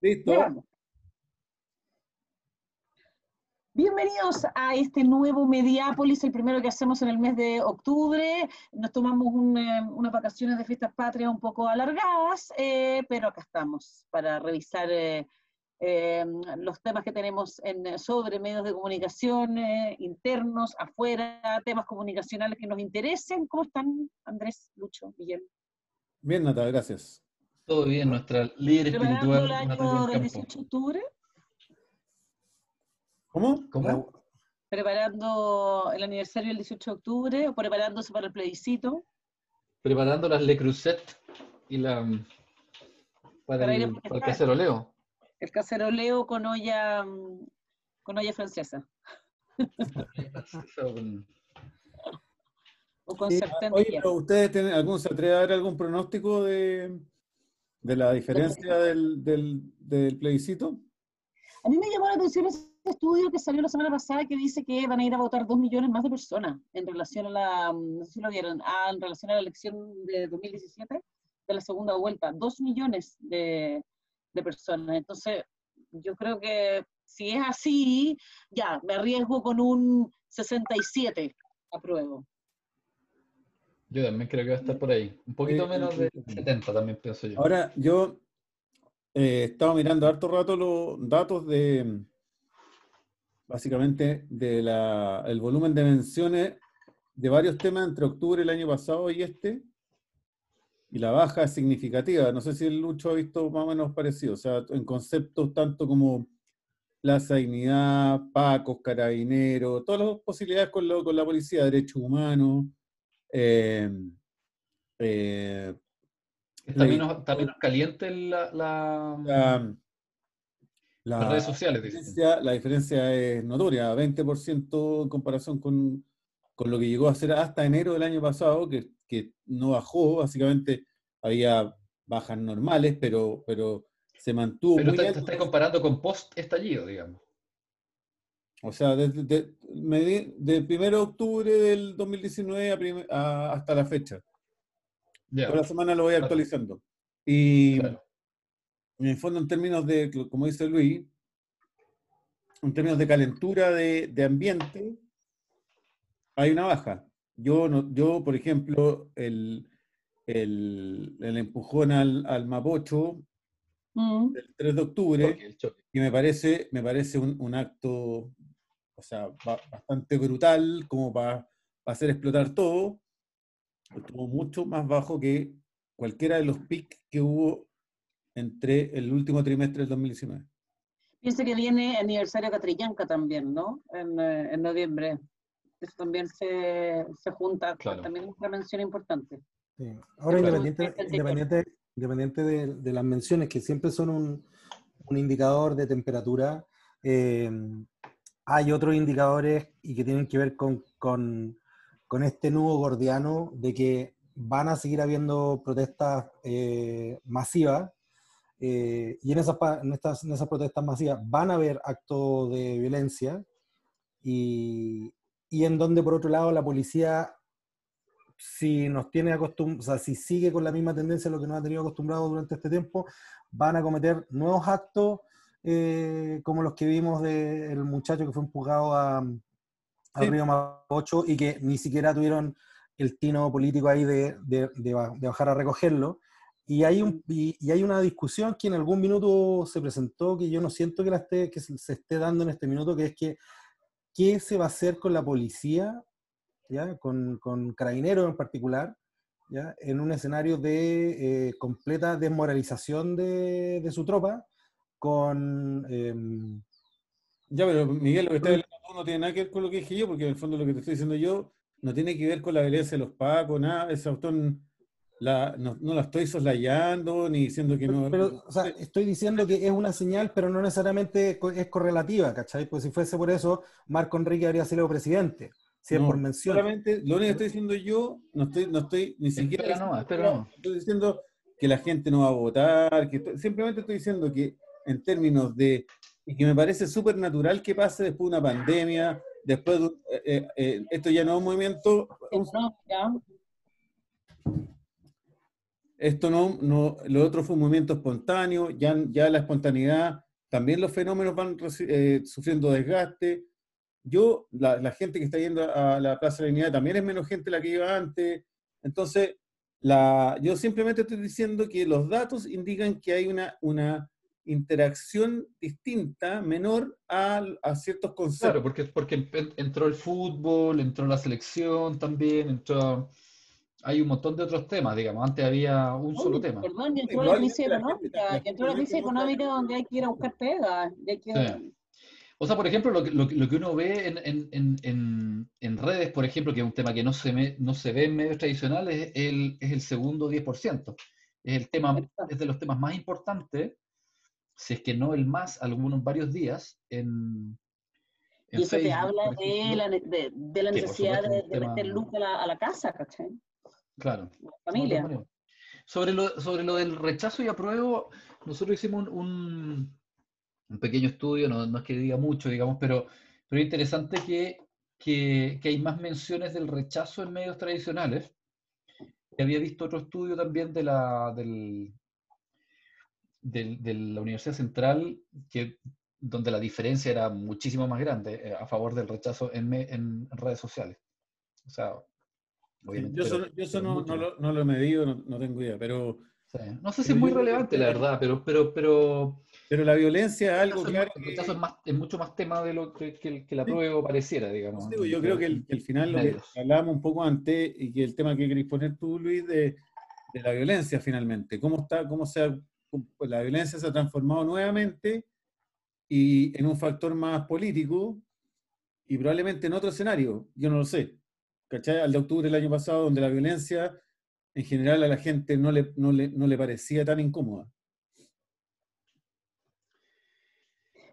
Listo. Bienvenidos a este nuevo Mediápolis, el primero que hacemos en el mes de octubre. Nos tomamos eh, unas vacaciones de fiestas patrias un poco alargadas, eh, pero acá estamos para revisar eh, los temas que tenemos en, sobre medios de comunicación internos, afuera, temas comunicacionales que nos interesen. ¿Cómo están, Andrés, Lucho, Miguel? Bien, Nata, gracias. Todo bien, nuestra líder espiritual. el año del 18 de octubre? ¿Cómo? ¿Cómo? Preparando el aniversario del 18 de octubre o preparándose para el plebiscito. Preparando las Le Creuset y la para, el, para el caceroleo. El caceroleo con olla con olla francesa. o con sartén Oye, ¿ustedes tienen algún, se atreve a dar algún pronóstico de, de la diferencia del, del, del plebiscito? A mí me llamó la atención estudio que salió la semana pasada que dice que van a ir a votar dos millones más de personas en relación a la, mm, no sé si lo vieron, ah, en relación a la elección de 2017, de la segunda vuelta, dos millones de, de personas. Entonces, yo creo que si es así, ya, me arriesgo con un 67, apruebo. Yo también creo que va a estar por ahí. Un poquito menos de 70 también pienso yo. Ahora, yo eh, estaba mirando harto rato los datos de, básicamente del volumen de menciones de varios temas entre octubre del año pasado y este, y la baja es significativa. No sé si el Lucho ha visto más o menos parecido, o sea, en conceptos tanto como Plaza Dignidad, Pacos, Carabineros, todas las posibilidades con, lo, con la policía, derechos humanos. Eh, eh, está, menos, caliente la la, Las redes sociales. Diferencia, la diferencia es notoria, 20% en comparación con, lo que llegó a ser hasta enero del año pasado, que, no bajó, básicamente había bajas normales, pero, pero se mantuvo. Pero te, estás comparando con post-estallido, digamos. O sea, desde de, de, 1 de octubre del 2019 hasta la fecha. Toda la semana lo voy actualizando. Y, en el fondo, en términos de, como dice Luis, en términos de calentura de, ambiente, hay una baja. Yo, no, yo por ejemplo, el, el, empujón al, Mapocho mm. del 3 de octubre, que me parece, me parece un, acto o sea, bastante brutal como para hacer explotar todo, estuvo mucho más bajo que cualquiera de los pics que hubo entre el último trimestre del 2019. Piensa que viene aniversario Catrillanca también, ¿no? En, eh, noviembre. Eso también se, se junta, también es una mención importante. Ahora, independiente, independiente, independiente de, las menciones, que siempre son un, un indicador de temperatura, eh, hay otros indicadores y que tienen que ver con, con, con, este nudo gordiano de que van a seguir habiendo protestas eh, masivas eh, y en esas, en, estas, en esas protestas masivas van a haber actos de violencia y, y en donde por otro lado la policía si nos tiene acostumbrado, o sea, si sigue con la misma tendencia a lo que nos ha tenido acostumbrado durante este tiempo, van a cometer nuevos actos eh, como los que vimos del muchacho que fue empujado a, al río Mapocho y que ni siquiera tuvieron el tino político ahí de, de, de bajar a recogerlo. Y hay, un, y, hay una discusión que en algún minuto se presentó que yo no siento que, la esté, que se, esté dando en este minuto, que es que qué se va a hacer con la policía, ¿ya? Con, con carabineros en particular, ¿ya? en un escenario de eh, completa desmoralización de, de, su tropa, con... Em, ya, pero Miguel, lo que está hablando no tiene nada que ver con lo que dije yo, porque en el fondo lo que te estoy diciendo yo no tiene que ver con la violencia de los pacos, nada, ese autor no, no, la estoy soslayando ni diciendo que no. Pero, o sea, estoy diciendo que es una señal, pero no necesariamente es correlativa, ¿cachai? Pues si fuese por eso, Marco Enrique habría sido presidente. Si es por mención. Solamente, lo único que estoy diciendo yo, no estoy, no estoy ni siquiera. no, Estoy diciendo que la gente no va a votar, que simplemente estoy diciendo que en términos de. Y que me parece súper natural que pase después de una pandemia, después de, eh, eh, eh, esto ya no es un movimiento. Esto no, no, lo otro fue un movimiento espontáneo, ya, ya la espontaneidad, también los fenómenos van eh, sufriendo desgaste. Yo, la, gente que está yendo a la Plaza de la Unidad también es menos gente la que iba antes. Entonces, la, yo simplemente estoy diciendo que los datos indican que hay una, una interacción distinta, menor a, a ciertos conceptos. Claro, porque, porque entró el fútbol, entró la selección también, entró hay un montón de otros temas, digamos. Antes había un solo tema. Perdón, y entró la crisis económica, entró la crisis económica donde hay que ir a buscar pega. O sea, por ejemplo, lo, lo, lo que uno ve en, en, en, en, redes, por ejemplo, que es un tema que no se, me, no se ve en medios tradicionales, es el, es el segundo 10%. Es, el tema, es de los temas más importantes, si es que no el más, algunos varios días, en, y eso te habla de la, de, de la necesidad de, de meter luz a la, a la casa, ¿cachai? Claro. familia. Sobre lo, sobre lo del rechazo y apruebo, nosotros hicimos un, un, pequeño estudio, no, no, es que diga mucho, digamos, pero, pero es interesante que, que, que, hay más menciones del rechazo en medios tradicionales. Había visto otro estudio también de la, del, del, de la Universidad Central, que, donde la diferencia era muchísimo más grande eh, a favor del rechazo en, en redes sociales. O sea, yo eso, no, lo, no, lo, he medido, no, tengo idea, pero... No sé si es muy relevante, la verdad, pero... Pero, pero, pero la violencia es algo claro... Es, es, más, es, mucho más tema de lo que, que, que la prueba pareciera, digamos. yo creo que el, final, lo que hablábamos un poco antes, y que el tema que queréis poner tú, Luis, de, de la violencia finalmente. ¿Cómo está, cómo se ha, pues la violencia se ha transformado nuevamente y en un factor más político y probablemente en otro escenario, yo no lo sé. ¿cachai? Al de octubre del año pasado, donde la violencia en general a la gente no le, no le, no le parecía tan incómoda.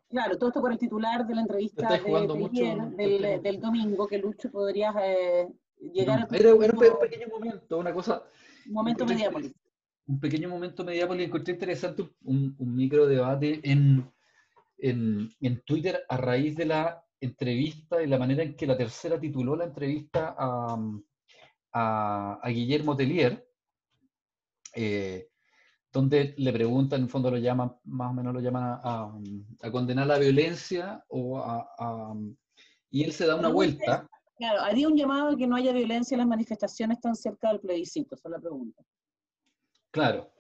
Claro, todo esto por el titular de la entrevista de, del, domingo, que Lucho podrías eh, llegar a... Era, un pequeño momento, una cosa... Un momento Mediápolis. Un pequeño momento Mediápolis. Encontré interesante un, un micro debate en, en, en Twitter a raíz de la entrevista y la manera en que la tercera tituló la entrevista a, a, Guillermo Tellier, eh, donde le preguntan, en fondo lo llaman, más o menos lo llaman a, a condenar la violencia o a, y él se da una vuelta. Claro, haría un llamado a que no haya violencia en las manifestaciones tan cerca del plebiscito, esa es la pregunta. Claro.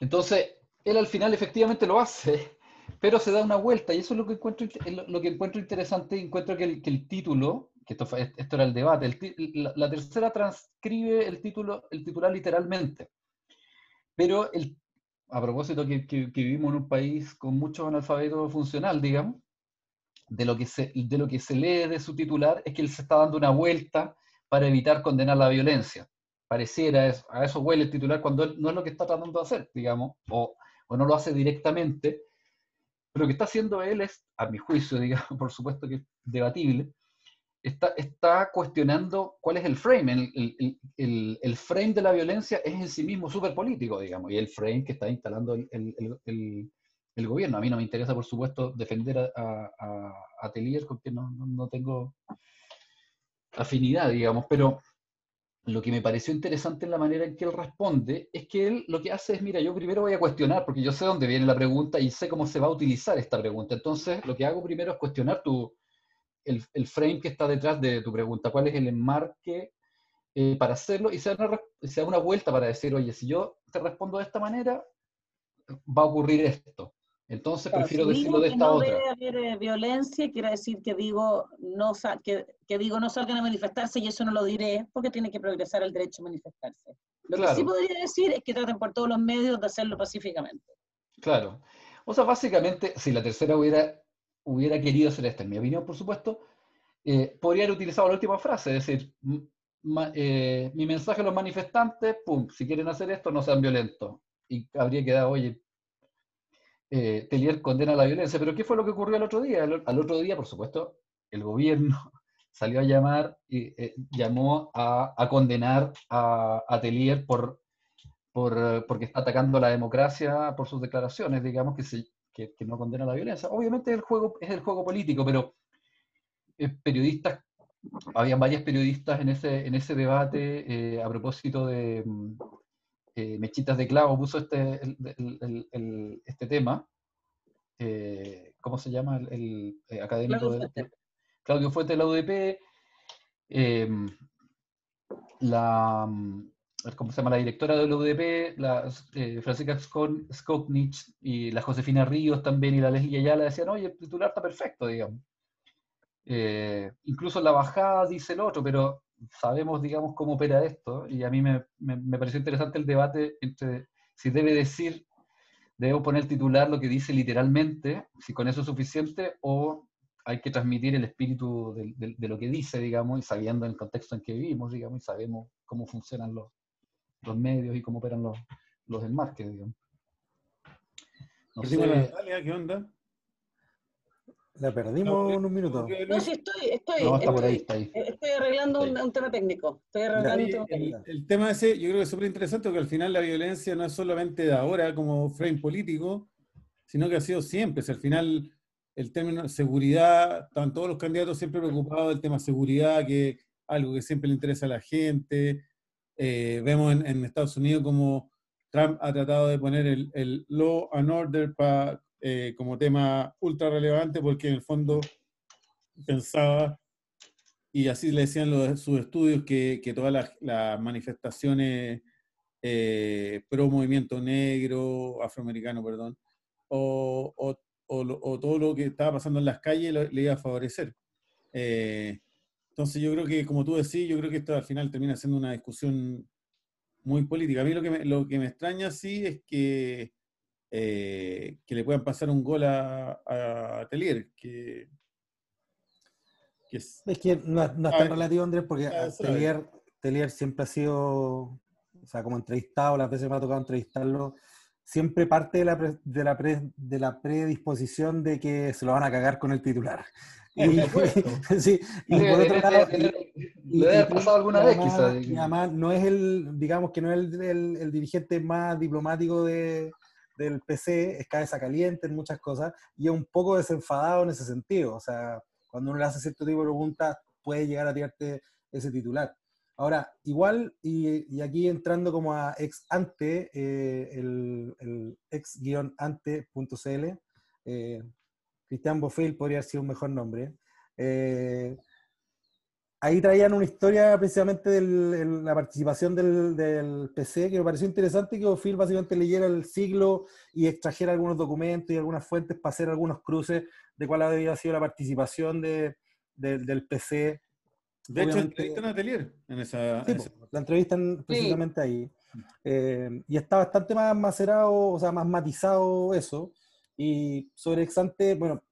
Entonces, él al final efectivamente lo hace, pero se da una vuelta y eso es lo que encuentro, lo que encuentro interesante. Encuentro que el, que título, que esto, esto era el debate, la, tercera transcribe el, título, el titular literalmente. Pero a propósito que, que, vivimos en un país con mucho analfabeto funcional, digamos, de lo, que se, de lo que se lee de su titular es que él se está dando una vuelta para evitar condenar la violencia. Pareciera, eso, a eso huele el titular cuando él no es lo que está tratando de hacer, digamos, o, o no lo hace directamente, lo que está haciendo él es, a mi juicio, digamos, por supuesto que es debatible, está, está cuestionando cuál es el frame. El, el, el, frame de la violencia es en sí mismo súper político, digamos, y el frame que está instalando el, gobierno. A mí no me interesa, por supuesto, defender a, a, a Telier, porque no, no, no tengo afinidad, digamos, pero lo que me pareció interesante en la manera en que él responde es que él lo que hace es, mira, yo primero voy a cuestionar, porque yo sé dónde viene la pregunta y sé cómo se va a utilizar esta pregunta. Entonces, lo que hago primero es cuestionar tu, el, el frame que está detrás de tu pregunta, cuál es el enmarque eh, para hacerlo y se da, una, se da una vuelta para decir, oye, si yo te respondo de esta manera, va a ocurrir esto. Entonces prefiero decirlo de esta no otra. No haber eh, violencia, quiere decir que digo, no que, que, digo no salgan a manifestarse y eso no lo diré porque tiene que progresar el derecho a manifestarse. Lo que sí podría decir es que traten por todos los medios de hacerlo pacíficamente. Claro. O sea, básicamente, si la tercera hubiera, hubiera querido hacer esta, en mi opinión, por supuesto, eh, podría haber utilizado la última frase, es decir, eh, mi mensaje a los manifestantes, pum, si quieren hacer esto, no sean violentos. Y habría quedado, oye, eh, Telier condena la violencia. Pero ¿qué fue lo que ocurrió al otro día? Al, otro día, por supuesto, el gobierno salió a llamar y eh, llamó a, condenar a, Telier por, por, porque está atacando la democracia por sus declaraciones, digamos, que, que, no condena la violencia. Obviamente el juego, es el juego político, pero eh, periodistas, habían varios periodistas en ese, en ese debate a propósito de, mm, eh, Mechitas de Clavo puso este, este tema. ¿Cómo se llama? El, académico de, Claudio Fuente de la UDP. la, ¿cómo se llama? La directora de la UDP, la, Francisca Skopnich y la Josefina Ríos también y la Leslie Ayala decían, oye, el titular está perfecto, digamos. Eh, incluso la bajada dice el otro, pero sabemos, digamos, cómo opera esto, y a mí me, me, pareció interesante el debate entre si debe decir, debo poner el titular lo que dice literalmente, si con eso es suficiente, o hay que transmitir el espíritu de, de, lo que dice, digamos, y sabiendo el contexto en que vivimos, digamos, y sabemos cómo funcionan los, los medios y cómo operan los, los enmarques, digamos. No sé, ¿Qué onda? La perdimos en un minuto. No, sí, estoy, estoy, no, está por ahí, está ahí. estoy arreglando un, tema técnico. Estoy arreglando un tema técnico. El, tema ese, yo creo que es súper interesante porque al final la violencia no es solamente de ahora como frame político, sino que ha sido siempre. al final el término seguridad, están todos los candidatos siempre preocupados del tema seguridad, que es algo que siempre le interesa a la gente. Eh, vemos en, en, Estados Unidos como Trump ha tratado de poner el, el law and order para eh, como tema ultra relevante porque en el fondo pensaba, y así le decían los, sus estudios, que, que todas las, manifestaciones eh, pro movimiento negro, afroamericano, perdón, o, o, o, todo lo que estaba pasando en las calles le iba a favorecer. Eh, entonces yo creo que, como tú decís, yo creo que esto al final termina siendo una discusión muy política. A mí lo que me, lo que me extraña, sí, es que eh, que le puedan pasar un gol a, a Telier, que, es, que no, es tan relativo, Andrés, porque Telier, siempre ha sido, o sea, como entrevistado, las veces que me ha tocado entrevistarlo, siempre parte de la, de la, de la predisposición de que se lo van a cagar con el titular. Y, sí, y por otro lado, le pasado alguna vez quizás. Y además no es el, digamos que no es el, el dirigente más diplomático de, del PC es cabeza caliente en muchas cosas y es un poco desenfadado en ese sentido. O sea, cuando uno le hace cierto tipo de preguntas, puede llegar a tirarte ese titular. Ahora, igual, y, aquí entrando como a ex ante, eh, el, el ex-ante.cl, eh, Cristian Bofil podría ser un mejor nombre. Eh, ahí traían una historia precisamente de la participación del, PC que me pareció interesante que Ophil básicamente leyera el siglo y extrajera algunos documentos y algunas fuentes para hacer algunos cruces de cuál había sido la participación de, del PC. De hecho, entrevistan a Atelier en esa... Sí, la entrevistan precisamente ahí. Eh, y está bastante más macerado, o sea, más matizado eso. Y sobre Exante, bueno,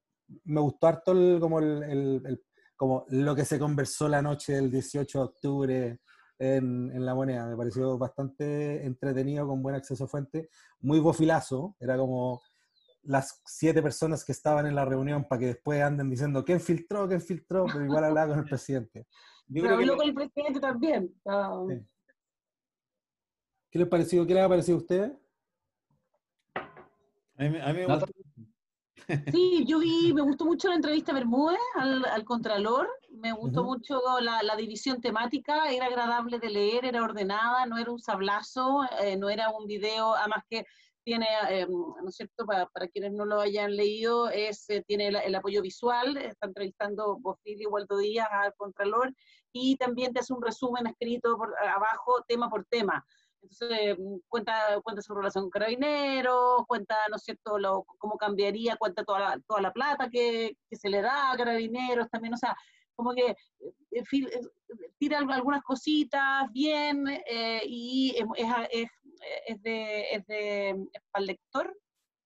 me gustó harto como el como lo que se conversó la noche del 18 de octubre en, en, La Moneda. Me pareció bastante entretenido, con buen acceso a fuente, muy bofilazo. Era como las siete personas que estaban en la reunión para que después anden diciendo quién filtró, quién filtró, pero igual hablaba con el presidente. Yo habló con el presidente también. ¿Qué les pareció? ¿Qué les ha parecido a ustedes? A mí, a mí me Sí, yo vi, me gustó mucho la entrevista Bermúdez al, al Contralor, me gustó mucho la, la, división temática, era agradable de leer, era ordenada, no era un sablazo, eh, no era un video, además que tiene, eh, ¿no es cierto?, para, para, quienes no lo hayan leído, es, eh, tiene el, apoyo visual, está entrevistando Bofil y Waldo Díaz al Contralor, y también te hace un resumen escrito por abajo, tema por tema. Entonces, mm, cuenta, cuenta su relación con carabineros, cuenta, ¿no es cierto?, lo, cómo cambiaría, cuenta toda la, toda la plata que, que, se le da a carabineros también, o sea, como que eh, eh, tira algunas cositas bien eh, y es, es, es, de, es de, para el lector,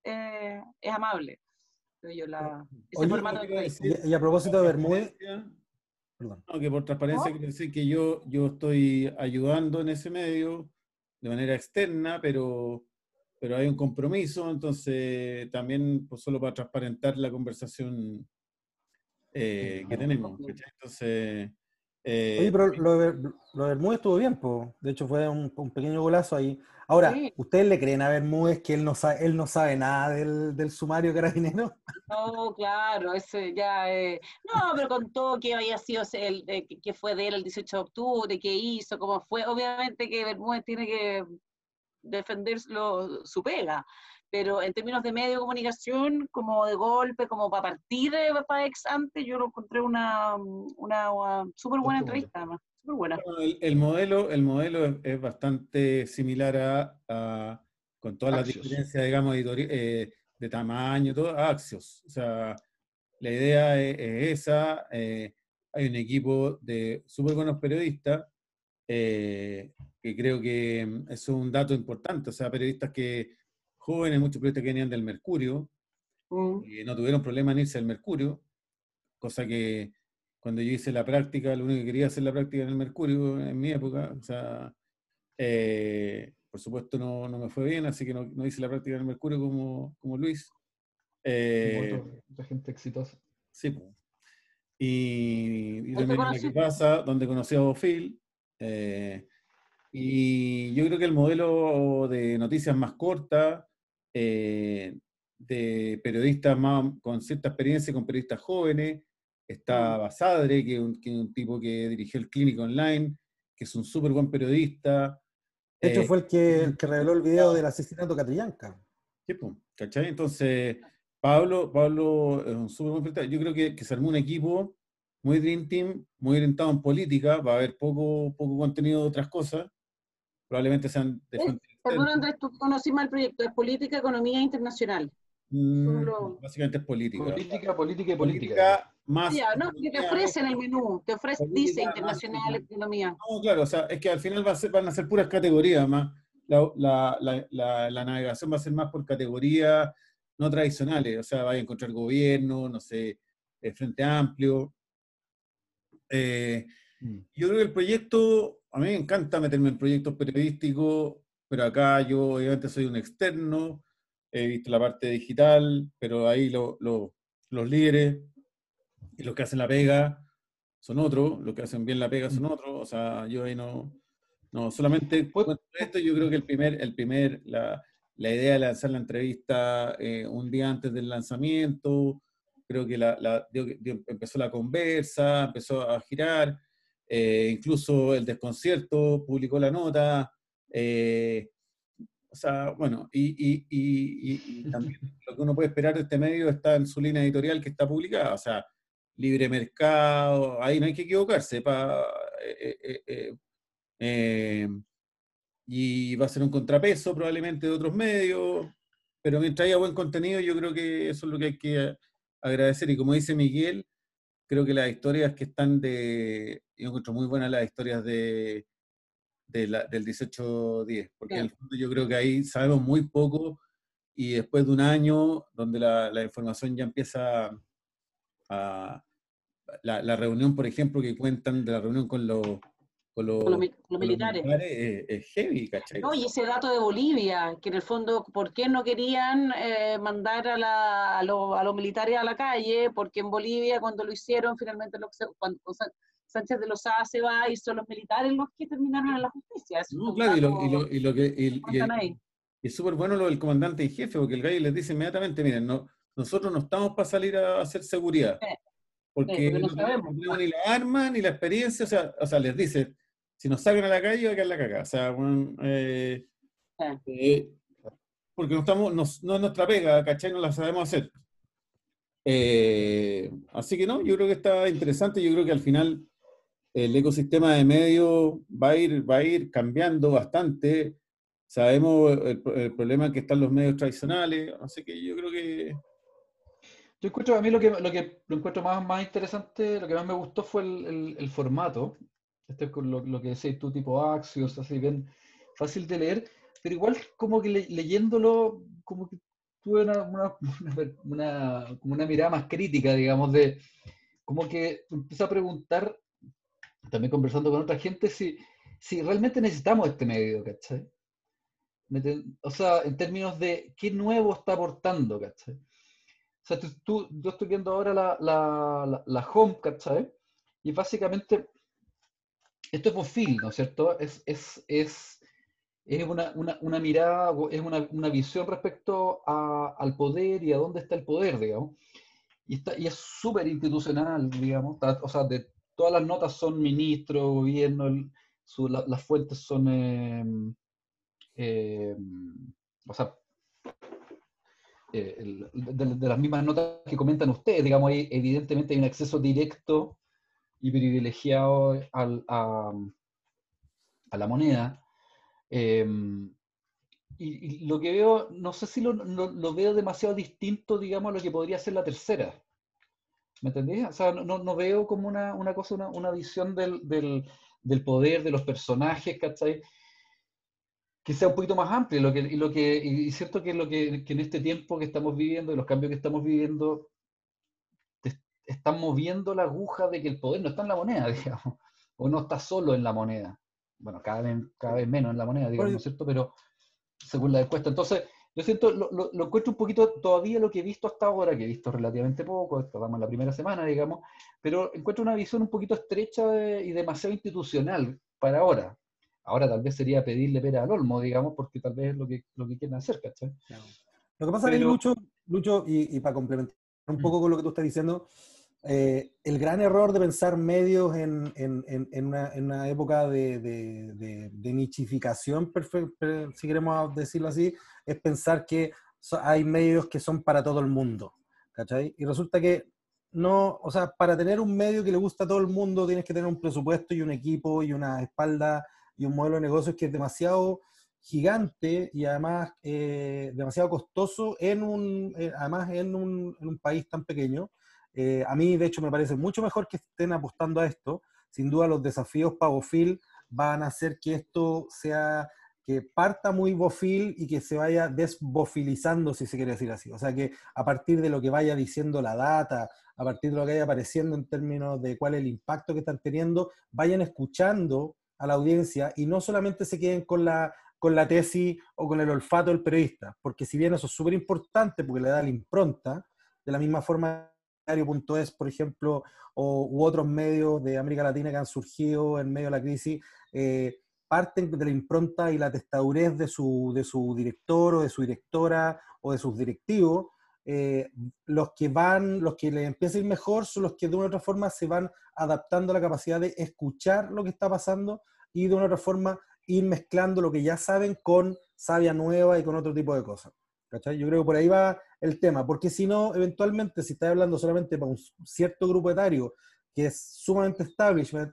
es amable. Yo la, y, a propósito de Bermúdez, Perdón. No, que por transparencia quiero decir que yo, yo estoy ayudando en ese medio, de manera externa, pero, pero hay un compromiso, entonces también pues, solo para transparentar la conversación eh, que tenemos. Entonces... Eh, Oye, pero lo de, lo de Bermúdez estuvo bien, pues. de hecho fue un, pequeño golazo ahí. Ahora, ¿ustedes le creen a Bermúdez que él no sabe, él no sabe nada del, del sumario carabinero? No, claro, ese ya. Eh, no, pero contó que había sido el, que fue de él el 18 de octubre, que hizo, cómo fue. Obviamente que Bermúdez tiene que defender su pega. Pero en términos de medio de comunicación, como de golpe, como para partir para ex ante, yo lo encontré una, una, súper buena entrevista, súper buena. el, modelo, el modelo es, bastante similar a, con todas las diferencias, digamos, eh, de tamaño, todo, a Axios. O sea, la idea es, esa. Eh, hay un equipo de súper buenos periodistas, eh, que creo que mm, es un dato importante. O sea, periodistas que jóvenes, muchos periodistas que venían del Mercurio, mm. y no tuvieron problema en irse al Mercurio, cosa que cuando yo hice la práctica, lo único que quería hacer la práctica en el Mercurio en mi época, o sea, eh, por supuesto no, no, me fue bien, así que no, no, hice la práctica en el Mercurio como, como Luis. Eh, mucha gente exitosa. Sí, y, y también la que pasa, donde conocí a Bofil. Eh, y yo creo que el modelo de noticias más corta, eh, de periodistas más, con cierta experiencia, con periodistas jóvenes, está mm. Basadre, que es un, tipo que dirigió el Clínico Online, que es un súper buen periodista. De hecho, fue el que, el que reveló el video del asesinato Catrillanca. Sí, pues, ¿cachai? Entonces, Pablo, Pablo es un súper buen periodista. Yo creo que, que, se armó un equipo muy Dream Team, muy orientado en política, va a haber poco, poco contenido de otras cosas. Probablemente sean de Perdón, Andrés, tú conocí mal el proyecto, es política, economía internacional. Mm, básicamente es política. Política, política y política. más. Ya, no, que te ofrecen el menú, te ofrece, dice internacional, economía. No, claro, o sea, es que al final va a ser, van a ser puras categorías más. La, la, la, la, navegación va a ser más por categorías no tradicionales, o sea, va a encontrar gobierno, no sé, eh, Frente Amplio. Eh, mm. Yo creo que el proyecto, a mí me encanta meterme en proyectos periodísticos, pero acá yo obviamente soy un externo, he visto la parte digital, pero ahí los líderes y los que hacen la pega son otros, los que hacen bien la pega son mm. otros, o sea, yo ahí no, no solamente pues esto, yo creo que el primer, el primer, la, la idea de lanzar la entrevista eh, un día antes del lanzamiento, creo que la, empezó la conversa, empezó a girar, eh, incluso el desconcierto publicó la nota, eh, o sea, bueno, y, también lo que uno puede esperar de este medio está en su línea editorial que está publicada, o sea, libre mercado, ahí no hay que equivocarse, para y va a ser un contrapeso probablemente de otros medios, pero mientras haya buen contenido yo creo que eso es lo que hay que agradecer. Y como dice Miguel, creo que las historias que están de, yo encuentro muy buenas las historias de, de la, del 1810, porque en el fondo yo creo que ahí sabemos muy poco y después de un año donde la, la información ya empieza a... La, la, reunión, por ejemplo, que cuentan de la reunión con los con, los, militares. es, heavy, ¿cachai? No, y ese dato de Bolivia, que en el fondo, ¿por qué no querían eh, mandar a, la, a, los militares a la calle? Porque en Bolivia, cuando lo hicieron, finalmente lo cuando Sánchez de los se va y son los militares los que terminaron en la justicia. no, claro, y lo, y lo, y lo, que... Y, y es súper bueno lo del comandante y jefe, porque el gallo les dice inmediatamente, miren, no, nosotros no estamos para salir a hacer seguridad. Porque, no, tenemos ni la arma ni la experiencia, o sea, o sea, les dice, si nos sacan a la calle, va a quedar la caca. O sea, eh, eh, porque no, estamos, no, es nuestra pega, ¿cachai? No la sabemos hacer. Eh, así que no, yo creo que está interesante, yo creo que al final el ecosistema de medios va a ir, va a ir cambiando bastante. Sabemos el, el problema que están los medios tradicionales, así que yo creo que yo encuentro, a mí lo que, lo que lo encuentro más, más interesante, lo que más me gustó fue el, el, formato. Este es lo, lo que decís tú, tipo Axios, así bien fácil de leer, pero igual como que leyéndolo, como que tuve una, una, una, una mirada más crítica, digamos, de como que empecé a preguntar, también conversando con otra gente, si, si realmente necesitamos este medio, ¿cachai? O sea, en términos de qué nuevo está aportando, ¿cachai? O sea, tú, yo estoy viendo ahora la, la, la, home, ¿cachai? Y básicamente, esto es perfil, ¿no es cierto? Es, es, es, es una, una, una, mirada, es una, una visión respecto a, al poder y a dónde está el poder, digamos. Y, está, y es súper institucional, digamos. o sea, de, todas las notas son ministro, gobierno, las fuentes son... Eh, eh, o sea, eh, de, las mismas notas que comentan ustedes, digamos, evidentemente hay un acceso directo y privilegiado a, la moneda. Em, y, lo que veo, no sé si lo, lo, veo demasiado distinto, digamos, a lo que podría ser la tercera. ¿Me entendés? O sea, no, no veo como una, una cosa, una, una visión del, del, del, poder, de los personajes, ¿cachai? Que sea un poquito más amplio. Lo que, y lo que, y cierto que, lo que, que en este tiempo que estamos viviendo, y los cambios que estamos viviendo, están moviendo la aguja de que el poder no está en la moneda, digamos, o no está solo en la moneda. Bueno, cada vez, cada vez menos en la moneda, digamos, ¿no es cierto? Pero según la encuesta. Entonces, yo siento, lo, lo, encuentro un poquito todavía lo que he visto hasta ahora, que he visto relativamente poco, estamos en la primera semana, digamos, pero encuentro una visión un poquito estrecha y demasiado institucional para ahora. Ahora tal vez sería pedirle pera al olmo, digamos, porque tal vez es lo que, lo que quieren hacer, ¿cachai? Lo que pasa es que Lucho, Lucho y, y para complementar un mm. poco con lo que tú estás diciendo, eh, el gran error de pensar medios en, en, en, una, en una, época de, de, nichificación, si queremos decirlo así, es pensar que hay medios que son para todo el mundo. Y resulta que no, o sea, para tener un medio que le gusta a todo el mundo tienes que tener un presupuesto y un equipo y una espalda y un modelo de negocios que es demasiado gigante y además eh, demasiado costoso en un, eh, además en un, en un país tan pequeño eh, a mí, de hecho, me parece mucho mejor que estén apostando a esto. Sin duda, los desafíos para van a hacer que esto sea, que parta muy Bofil y que se vaya desbofilizando, si se quiere decir así. O sea, que a partir de lo que vaya diciendo la data, a partir de lo que vaya apareciendo en términos de cuál es el impacto que están teniendo, vayan escuchando a la audiencia y no solamente se queden con la, con la tesis o con el olfato del periodista, porque si bien eso es súper importante porque le da la impronta, de la misma forma es, por ejemplo, o, u otros medios de América Latina que han surgido en medio de la crisis, eh, parten de la impronta y la testadurez de su, de su director o de su directora o de sus directivos. Eh, los que van, los que les empieza a ir mejor son los que de una u otra forma se van adaptando a la capacidad de escuchar lo que está pasando y de una u otra forma ir mezclando lo que ya saben con sabia nueva y con otro tipo de cosas. Yo creo que por ahí va el tema, porque si no, eventualmente, si estás hablando solamente para un cierto grupo etario que es sumamente establishment,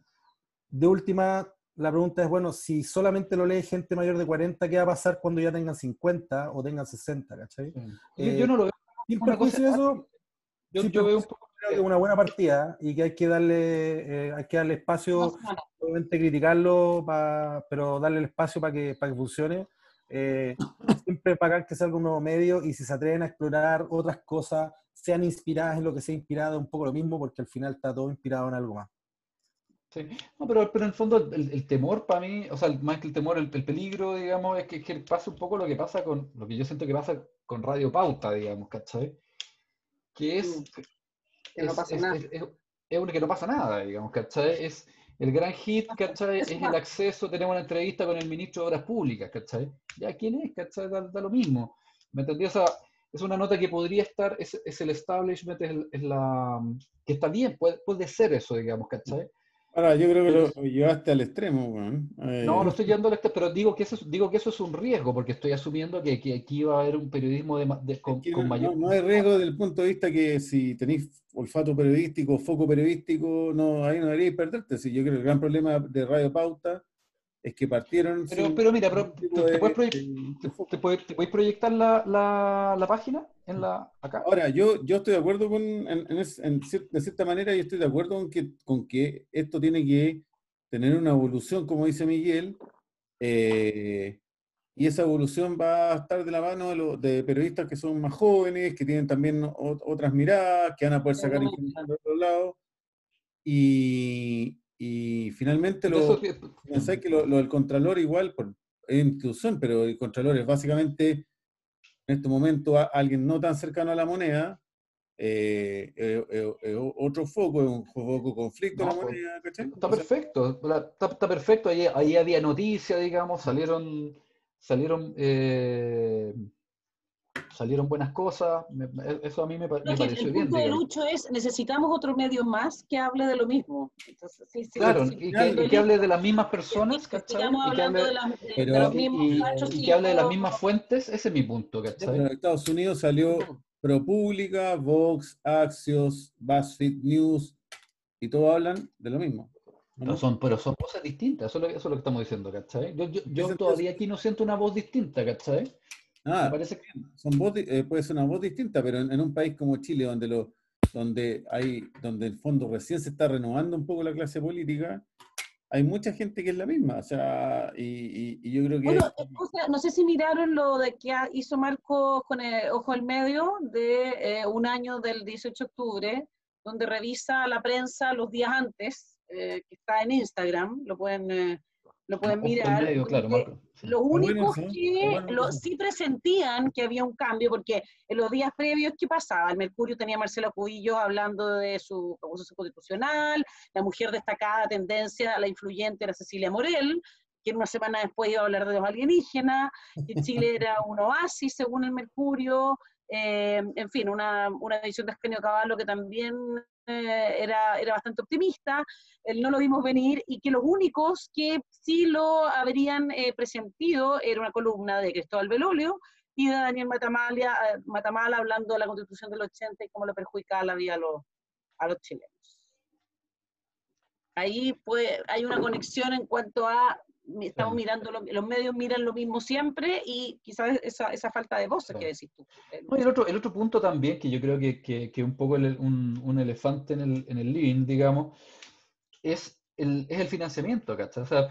de última, la pregunta es, bueno, si solamente lo lee gente mayor de 40, ¿qué va a pasar cuando ya tengan 50 o tengan 60? ¿cachai? yo, no lo veo. Una cosa, eso, yo, yo veo un poco una buena partida y que hay que darle, eh, hay que darle espacio, obviamente criticarlo, pero darle el espacio para que, para que funcione eh, siempre pagar que salga un nuevo medio y si se atreven a explorar otras cosas, sean inspiradas en lo que sea inspirado, un poco lo mismo, porque al final está todo inspirado en algo más. Sí, no, pero, pero en el fondo el, temor para mí, o sea, más que el temor, el, peligro, digamos, es que, que, pasa un poco lo que pasa con, lo que yo siento que pasa con Radio Pauta, digamos, ¿cachai? Que es... Que no pasa nada. Es, es, que no pasa nada, digamos, ¿cachai? Es, el gran hit, ¿cachai? Es el acceso, tenemos una entrevista con el ministro de Obras Públicas, ¿cachai? Ya, ¿quién es? ¿cachai? Da, lo mismo. ¿Me entendí? O sea, es una nota que podría estar, es, es el establishment, es, la, que está bien, puede, puede ser eso, digamos, ¿cachai? Ahora, yo creo que lo llevaste al extremo, eh, No, no estoy llevando al extremo, pero digo que, eso, digo que eso es un riesgo, porque estoy asumiendo que, que aquí va a haber un periodismo de, con, mayor... No, hay riesgo desde el punto de vista que si tenéis olfato periodístico, foco periodístico, no, ahí no deberíais perderte. Si yo creo que el gran problema de Radio Pauta es que partieron. Pero, pero mira, ¿te, puedes proyectar la, la, página en la, acá? Ahora, yo, yo estoy de acuerdo con, en, en, de cierta manera, yo estoy de acuerdo con que, con que esto tiene que tener una evolución, como dice Miguel, eh, y esa evolución va a estar de la mano de, de, periodistas que son más jóvenes, que tienen también otras miradas, que van a poder sacar información de otro lado. Y, y finalmente lo, pensáis que lo, del Contralor igual, por, es institución, pero el Contralor es básicamente en este momento alguien no tan cercano a la moneda, eh, eh, eh, otro foco, es un foco conflicto la pues, moneda, Está perfecto, está, perfecto, ahí, ahí, había noticias, digamos, salieron, salieron salieron buenas cosas, e, eso a mí me, pareció el bien. El punto de Lucho es, necesitamos otro medio más que hable de lo mismo. claro, y, que, hable de las mismas personas, ¿cachai? Y que hable de, los mismos y, que hable de las mismas fuentes, ese es mi punto, ¿cachai? en Estados Unidos salió ProPublica, Vox, Axios, BuzzFeed News, y todos hablan de lo mismo. Pero son, pero son cosas distintas, eso es, lo, que estamos diciendo, ¿cachai? Yo, yo, todavía aquí no siento una voz distinta, ¿cachai? Ah, parece que son eh, puede ser una voz distinta, pero en, un país como Chile, donde lo, donde hay, donde el fondo recién se está renovando un poco la clase política, hay mucha gente que es la misma, o sea, y, yo creo que... Bueno, eh, no sé si miraron lo de que hizo Marco con el Ojo al Medio de eh, un año del 18 de octubre, donde revisa la prensa los días antes eh, que está en Instagram, lo pueden, eh, lo pueden mirar. Los únicos que sí presentían que había un cambio, porque en los días previos, ¿qué pasaba? El Mercurio tenía a Marcelo Cubillo hablando de su proceso constitucional, la mujer destacada tendencia, la influyente era Cecilia Morel, que una semana después iba a hablar de los alienígenas, que Chile era un oasis según el Mercurio, eh, en fin, una, una edición de Escanio Caballo que también eh, era, era bastante optimista, no lo vimos venir y que los únicos que sí lo habrían eh, presentido era una columna de Cristóbal Belolio y de Daniel Matamala, eh, Matamala hablando de la constitución del 80 y cómo lo perjudica la vida a los, a los chilenos. Ahí pues, hay una conexión en cuanto a estamos mirando, los medios miran lo mismo siempre y quizás esa, esa falta de voz, que decís tú. el, otro, el otro punto también, que yo creo que, que, un poco un, un, elefante en el, en el living, digamos, es el, es el financiamiento, ¿cachai? O sea,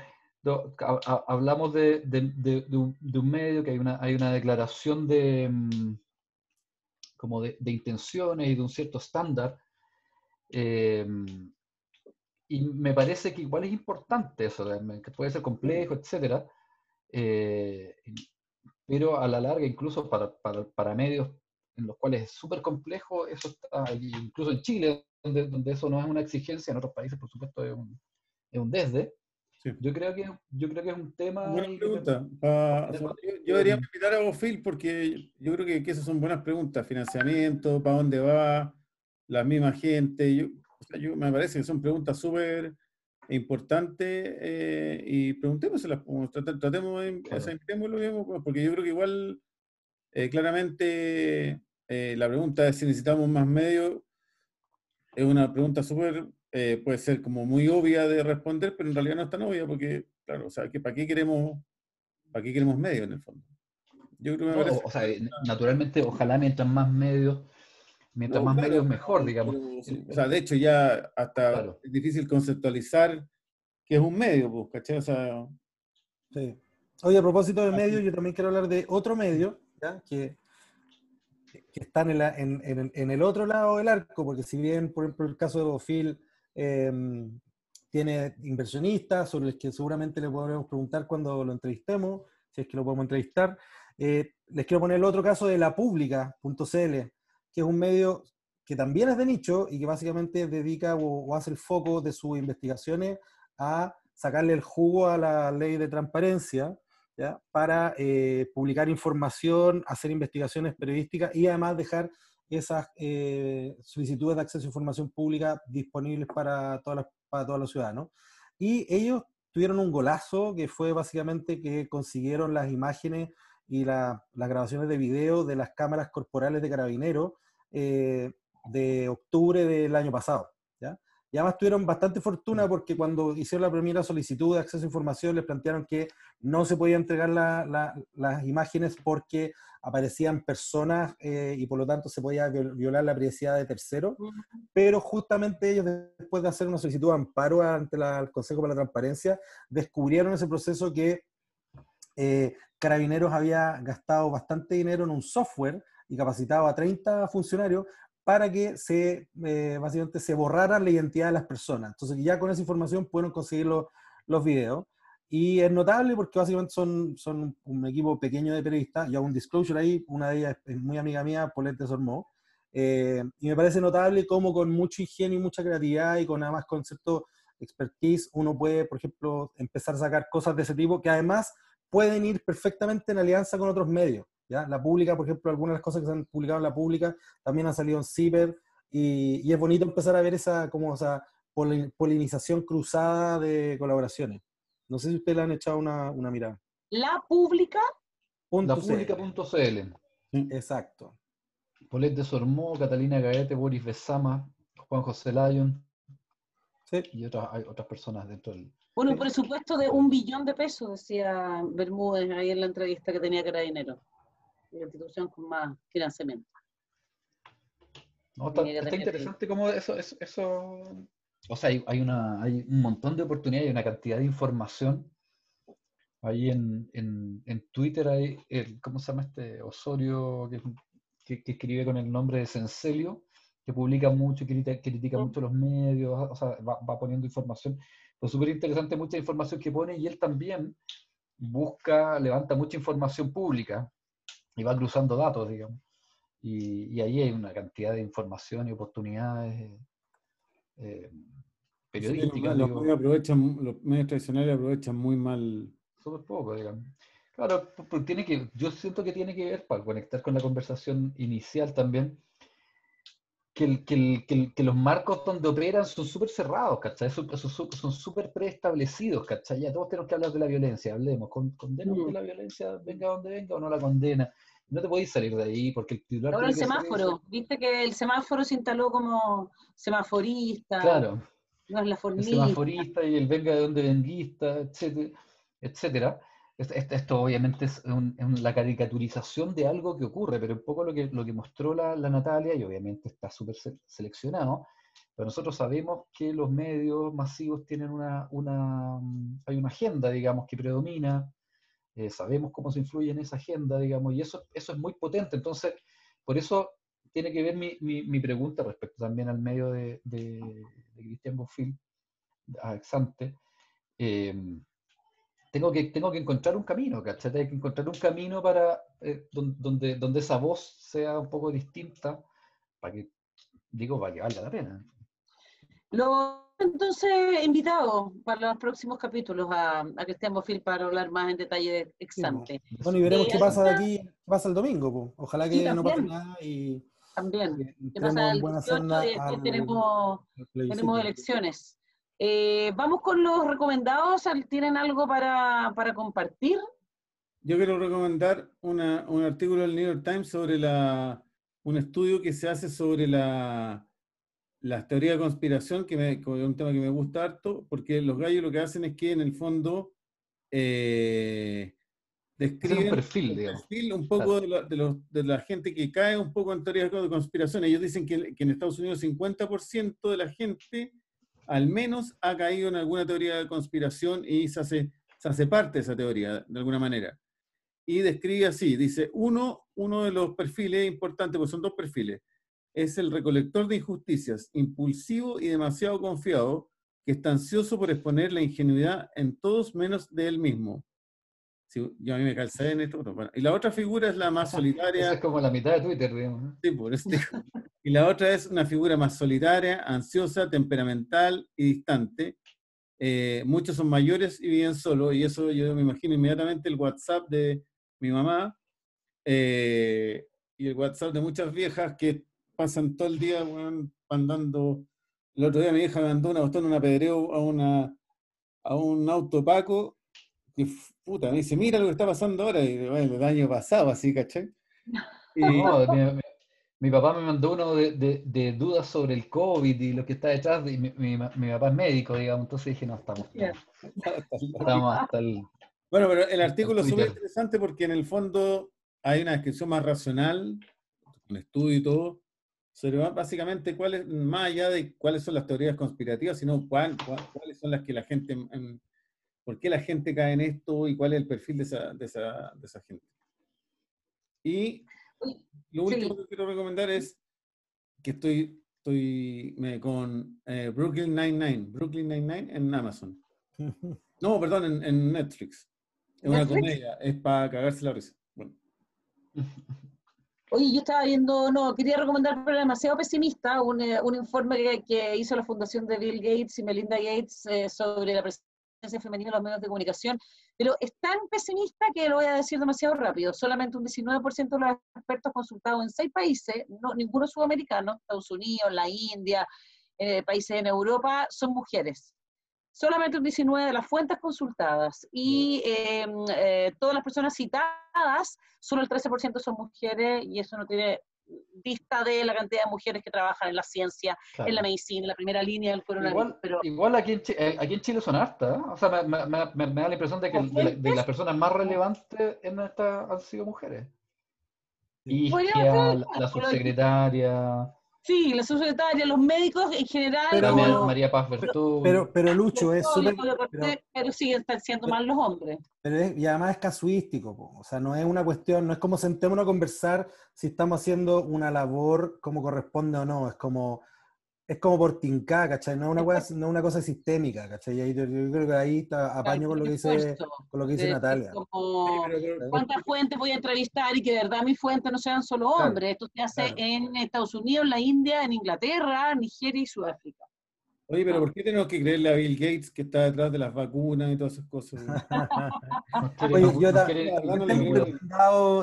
hablamos de, de, de, un, de, un, medio que hay una, hay una declaración de, mm, como de, intenciones y de un cierto estándar. Eh, y me parece que igual es importante eso, que puede ser complejo, etcétera, eh, pero a la larga, incluso para, para, para, medios en los cuales es súper complejo, eso está, incluso en Chile, donde, donde, eso no es una exigencia, en otros países, por supuesto, es un, es un desde. Yo, creo que, yo creo que es un tema... Buena pregunta. yo, debería invitar a Bofil porque yo creo que, que, esas son buenas preguntas. Financiamiento, para dónde va, la misma gente. Yo, me parece que son preguntas súper importantes eh, y preguntémoselas, tratemos, claro. porque yo creo que igual eh, claramente eh, la pregunta es si necesitamos más medios, es una pregunta súper, puede ser como muy obvia de responder, pero en realidad no es tan obvia porque, claro, o sea, que ¿para qué queremos, para qué queremos medios en el fondo? Yo creo que o sea, naturalmente, ojalá mientras más medios Mientras más medios, mejor, digamos. o sea, de hecho, ya hasta es difícil conceptualizar qué es un medio, pues, ¿cachai? O sea, sí. Oye, a propósito de medios, yo también quiero hablar de otro medio, ¿ya? Que, que está en, en, en, el otro lado del arco, porque si bien, por ejemplo, el caso de Bofil em, tiene inversionistas sobre los que seguramente le podremos preguntar cuando lo entrevistemos, si es que lo podemos entrevistar. Eh, les quiero poner el otro caso de la pública.cl, que es un medio que también es de nicho y que básicamente dedica o, hace el foco de sus investigaciones a sacarle el jugo a la ley de transparencia para eh, publicar información, hacer investigaciones periodísticas y además dejar esas eh, solicitudes de acceso a información pública disponibles para, todas para todos los ciudadanos. Y ellos tuvieron un golazo que fue básicamente que consiguieron las imágenes y las grabaciones de video de las cámaras corporales de carabineros eh, de octubre del año pasado. ¿ya? Y además tuvieron bastante fortuna porque cuando hicieron la primera solicitud de acceso a información les plantearon que no se podía entregar las imágenes porque aparecían personas eh, y por lo tanto se podía violar la privacidad de terceros, pero justamente ellos después de hacer una solicitud de amparo ante el Consejo para la Transparencia, descubrieron ese proceso que eh, Carabineros había gastado bastante dinero en un software y capacitado a 30 funcionarios para que se, eh, básicamente se borrara la identidad de las personas. Entonces ya con esa información pueden conseguir los, los videos. Y es notable porque básicamente son, son un equipo pequeño de periodistas. Yo hago un disclosure ahí, una de ellas es muy amiga mía, Paulette Sormó. Eh, y me parece notable cómo con mucho ingenio y mucha creatividad y con nada más concepto expertise uno puede, por ejemplo, empezar a sacar cosas de ese tipo que además pueden ir perfectamente en alianza con otros medios. ¿Ya? La pública, por ejemplo, algunas de las cosas que se han publicado en la pública también han salido en Ciber y, es bonito empezar a ver esa, como, o sea, polinización cruzada de colaboraciones. No sé si ustedes le han echado una, una mirada. La pública. La pública.cl. Exacto. Polet de Sormó, Catalina Gaete, Boris Besama, Juan José Lyon. Sí. Y otras, hay otras personas dentro del. Bueno, un presupuesto de un billón de pesos, decía Bermúdez ahí en la entrevista que tenía que era dinero. La institución con más financiamiento. No, está, interesante cómo eso, eso, eso, o sea, hay, una, hay un montón de oportunidades y una cantidad de información. Ahí en, en, en Twitter hay, el, ¿cómo se llama este? Osorio, que, que, escribe con el nombre de Sencelio, que publica mucho, y critica, mucho los medios, o sea, va, va poniendo información. Pues súper interesante mucha información que pone y él también busca, levanta mucha información pública y va cruzando datos, digamos. Y, ahí hay una cantidad de información y oportunidades eh, periodísticas. los, medios aprovechan, los medios tradicionales aprovechan muy mal. Súper poco, digamos. Claro, porque tiene que, yo siento que tiene que ver, para conectar con la conversación inicial también, que, que, que, los marcos donde operan son súper cerrados, ¿cachai? Son súper preestablecidos, ¿cachai? Ya todos tenemos que hablar de la violencia, hablemos, condenamos mm. de la violencia, venga donde venga o no la condena no te podéis salir de ahí porque el titular. Ahora el semáforo, viste que el semáforo se instaló como semaforista. Claro. No es la formista. El semaforista y el venga de donde venguista, etcétera. etcétera. Esto, obviamente es la caricaturización de algo que ocurre, pero un poco lo que, lo que mostró la, la Natalia, y obviamente está súper seleccionado, pero nosotros sabemos que los medios masivos tienen una, una, hay una agenda, digamos, que predomina, eh, sabemos cómo se influye en esa agenda, digamos, y eso, eso es muy potente. Entonces, por eso tiene que ver mi, mi, pregunta respecto también al medio de, de, Cristian Bonfil, a Exante. Em, tengo, que, tengo que encontrar un camino, ¿cachai? Tengo que encontrar un camino para eh, donde, donde esa voz sea un poco distinta, para que, digo, para que valga la pena. Lo entonces invitado para los próximos capítulos a, a Cristian Bofil para hablar más en detalle de Exante. bueno, y veremos qué pasa de aquí, qué pasa el domingo. Ojalá que no pase nada y. También. ¿Qué pasa el 18 y tenemos, tenemos elecciones? Eh, vamos con los recomendados. ¿Tienen algo para, para compartir? Yo quiero recomendar una, un artículo del New York Times sobre la, un estudio que se hace sobre la las teorías de conspiración, que, me, es un tema que me gusta harto, porque los gallos lo que hacen es que en el fondo eh, describen un perfil, un poco de, la, de, la gente que cae un poco en teorías de conspiración. Ellos dicen que, que en Estados Unidos 50% de la gente al menos ha caído en alguna teoría de conspiración y se hace, parte de esa teoría de alguna manera. Y describe así, dice, uno, uno de los perfiles importantes, pues son dos perfiles, es el recolector de injusticias, impulsivo y demasiado confiado, que está ansioso por exponer la ingenuidad en todos menos de él mismo. Yo a mí me calcé en esto. Bueno. Y la otra figura es la más solitaria. es como la mitad de Twitter, digamos. Sí, por eso. y la otra es una figura más solitaria, ansiosa, temperamental y distante. Eh, muchos son mayores y viven solos, y eso yo me imagino inmediatamente el WhatsApp de mi mamá eh, y el WhatsApp de muchas viejas que pasan todo el día andando. El otro día mi hija me mandó una botón, una pedreo a, una, a un auto Paco, que puta, me dice, mira lo que está pasando ahora, y bueno, el año pasado, así, ¿cachai? mi, papá me mandó uno de, de, dudas sobre el COVID y lo que está detrás, y mi, mi, papá es médico, digamos, entonces dije, no, estamos, estamos hasta el... Bueno, pero el artículo es súper interesante porque en el fondo hay una descripción más racional, un estudio y todo, sobre básicamente cuáles, más allá de cuáles son las teorías conspirativas, sino cuáles son las que la gente, por qué la gente cae en esto y cuál es el perfil de esa, de esa, de esa gente. Y lo último que quiero recomendar es que estoy, estoy con eh, Brooklyn Nine-Nine, Brooklyn Nine-Nine en Amazon. No, perdón, en, en Netflix. Es una comedia, es para cagarse la risa. Bueno. Oye, yo estaba viendo, no, quería recomendar, pero demasiado pesimista, un, eh, un informe que, que, hizo la fundación de Bill Gates y Melinda Gates eh, sobre la presencia femenina en los medios de comunicación, pero es tan pesimista que lo voy a decir demasiado rápido. Solamente un 19% de los expertos consultados en seis países, no, ninguno sudamericano, Estados Unidos, la India, eh, países en Europa, son mujeres. Solamente un 19% de las fuentes consultadas y em, eh, todas las personas citadas, solo el 13% son mujeres y eso no tiene vista de la cantidad de mujeres que trabajan en la ciencia, en la medicina, en la primera línea del coronavirus. Igual, pero... igual aquí, en Chile, eh, aquí en Chile son hartas, ¿eh? o sea, me, me, me, da la impresión de que de, las personas más relevantes en esta han sido mujeres. Y la subsecretaria. Sí, la subsecretaria, los médicos en general. Pero, María Paz Bertú. Pero, pero, Lucho, es súper. Pero, siguen siendo más los hombres. Pero es, y además es casuístico, o sea, no es una cuestión, no es como sentémonos a conversar si estamos haciendo una labor como corresponde o no, es como es como por tinca, ¿cachai? No es una, no una cosa sistémica, ¿cachai? Yo, yo, creo que ahí está, apaño con lo que dice, con lo que dice Natalia. ¿Cuántas fuentes voy a entrevistar y que de verdad mis fuentes no sean solo hombres? Esto se hace en Estados Unidos, la India, en Inglaterra, Nigeria y Sudáfrica. Oye, pero ¿por qué tenemos que creerle a Bill Gates que está detrás de las vacunas y todas esas cosas? Oye, yo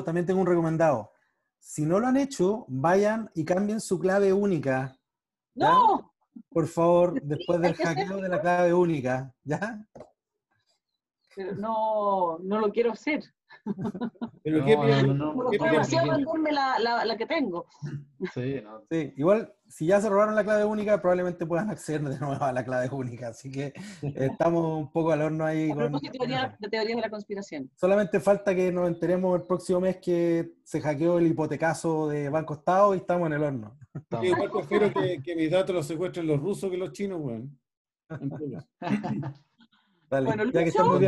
también tengo un recomendado. Si no lo han hecho, vayan y cambien su clave única ¡No! Por favor, después del hackeo de la clave única, ¿ya? Pero no, no lo quiero hacer. Pero no, qué bien, no, no, demasiado la, la, la, que tengo. Sí, sí, igual si ya se robaron la clave única, probablemente puedan acceder de nuevo a la clave única. Así que estamos un poco al horno ahí. A con, teoría, de teorías de la conspiración. Solamente falta que nos enteremos el próximo mes que se hackeó el hipotecaso de Banco Estado y estamos en el horno. Sí, igual prefiero que, que, mis datos los secuestren los rusos que los chinos, weón. Dale, bueno, ya que estamos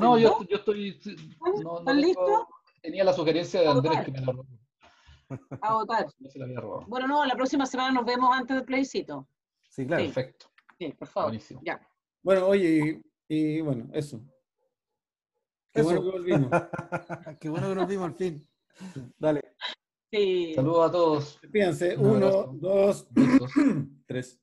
no, yo, yo estoy. No, no listo? Tenía la sugerencia de Andrés que me la robó. A votar. Bueno, no, la próxima semana nos vemos antes del plebiscito. Sí, claro. Perfecto. Sí, por favor. Buenísimo. Ya. Bueno, oye, y, bueno, eso. Qué bueno que volvimos. Qué bueno que nos vimos al fin. Dale. Sí. Saludos a todos. Fíjense, uno, dos, tres.